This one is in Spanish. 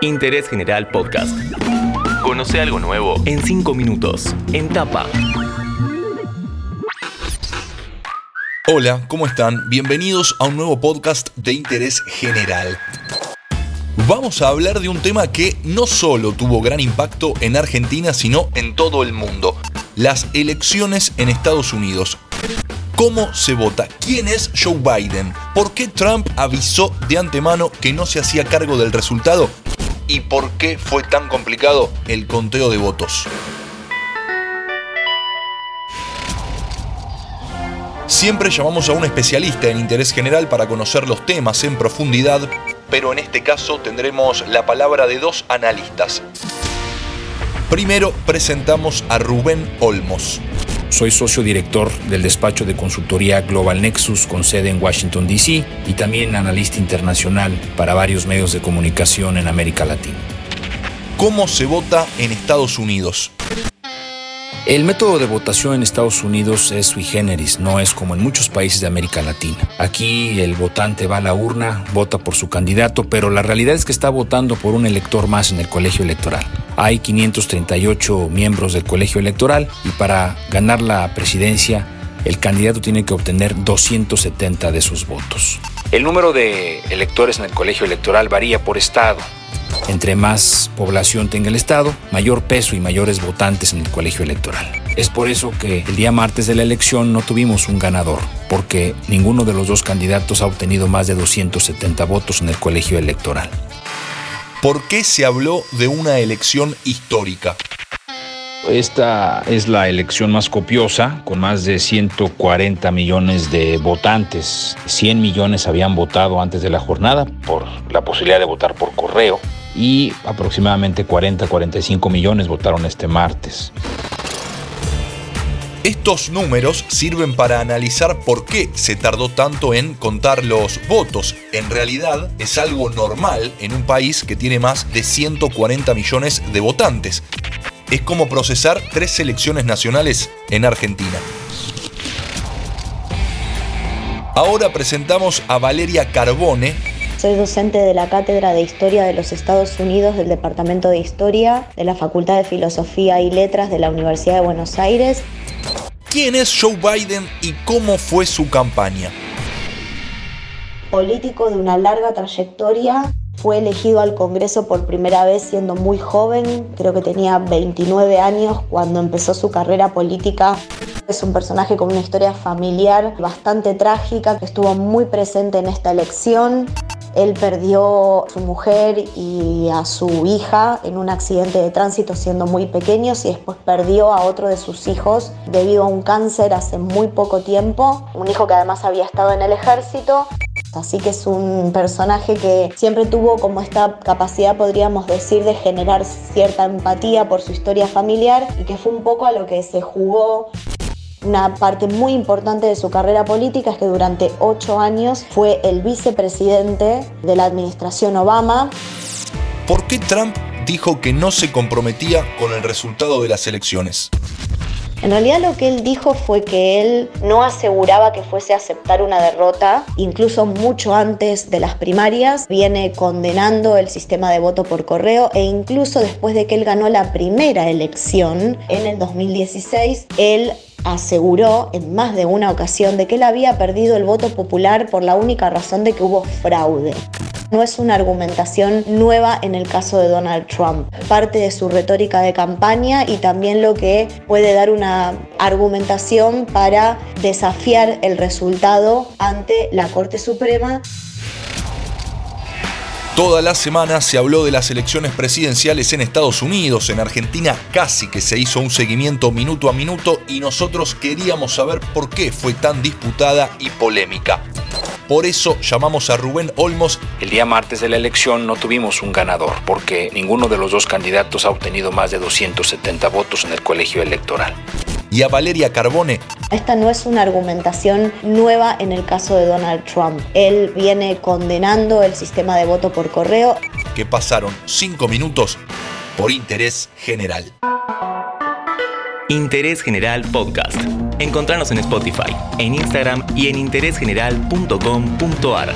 Interés General Podcast. Conoce algo nuevo en 5 minutos. En tapa. Hola, ¿cómo están? Bienvenidos a un nuevo podcast de Interés General. Vamos a hablar de un tema que no solo tuvo gran impacto en Argentina, sino en todo el mundo. Las elecciones en Estados Unidos. ¿Cómo se vota? ¿Quién es Joe Biden? ¿Por qué Trump avisó de antemano que no se hacía cargo del resultado? ¿Y por qué fue tan complicado el conteo de votos? Siempre llamamos a un especialista en interés general para conocer los temas en profundidad, pero en este caso tendremos la palabra de dos analistas. Primero presentamos a Rubén Olmos. Soy socio director del despacho de consultoría Global Nexus con sede en Washington, D.C. y también analista internacional para varios medios de comunicación en América Latina. ¿Cómo se vota en Estados Unidos? El método de votación en Estados Unidos es sui generis, no es como en muchos países de América Latina. Aquí el votante va a la urna, vota por su candidato, pero la realidad es que está votando por un elector más en el colegio electoral. Hay 538 miembros del colegio electoral y para ganar la presidencia el candidato tiene que obtener 270 de sus votos. El número de electores en el colegio electoral varía por estado. Entre más población tenga el Estado, mayor peso y mayores votantes en el colegio electoral. Es por eso que el día martes de la elección no tuvimos un ganador, porque ninguno de los dos candidatos ha obtenido más de 270 votos en el colegio electoral. ¿Por qué se habló de una elección histórica? Esta es la elección más copiosa, con más de 140 millones de votantes. 100 millones habían votado antes de la jornada por la posibilidad de votar por correo y aproximadamente 40-45 millones votaron este martes. Estos números sirven para analizar por qué se tardó tanto en contar los votos. En realidad es algo normal en un país que tiene más de 140 millones de votantes. Es como procesar tres elecciones nacionales en Argentina. Ahora presentamos a Valeria Carbone, soy docente de la Cátedra de Historia de los Estados Unidos del Departamento de Historia de la Facultad de Filosofía y Letras de la Universidad de Buenos Aires. ¿Quién es Joe Biden y cómo fue su campaña? Político de una larga trayectoria, fue elegido al Congreso por primera vez siendo muy joven, creo que tenía 29 años cuando empezó su carrera política. Es un personaje con una historia familiar bastante trágica que estuvo muy presente en esta elección. Él perdió a su mujer y a su hija en un accidente de tránsito siendo muy pequeños y después perdió a otro de sus hijos debido a un cáncer hace muy poco tiempo. Un hijo que además había estado en el ejército. Así que es un personaje que siempre tuvo como esta capacidad, podríamos decir, de generar cierta empatía por su historia familiar y que fue un poco a lo que se jugó una parte muy importante de su carrera política es que durante ocho años fue el vicepresidente de la administración Obama. ¿Por qué Trump dijo que no se comprometía con el resultado de las elecciones? En realidad lo que él dijo fue que él no aseguraba que fuese a aceptar una derrota, incluso mucho antes de las primarias, viene condenando el sistema de voto por correo e incluso después de que él ganó la primera elección en el 2016, él aseguró en más de una ocasión de que él había perdido el voto popular por la única razón de que hubo fraude. No es una argumentación nueva en el caso de Donald Trump. Parte de su retórica de campaña y también lo que puede dar una argumentación para desafiar el resultado ante la Corte Suprema Toda la semana se habló de las elecciones presidenciales en Estados Unidos, en Argentina casi que se hizo un seguimiento minuto a minuto y nosotros queríamos saber por qué fue tan disputada y polémica. Por eso llamamos a Rubén Olmos. El día martes de la elección no tuvimos un ganador porque ninguno de los dos candidatos ha obtenido más de 270 votos en el colegio electoral y a Valeria Carbone. Esta no es una argumentación nueva en el caso de Donald Trump. Él viene condenando el sistema de voto por correo. Que pasaron cinco minutos por interés general. Interés General Podcast. Encontrarnos en Spotify, en Instagram y en interésgeneral.com.ar.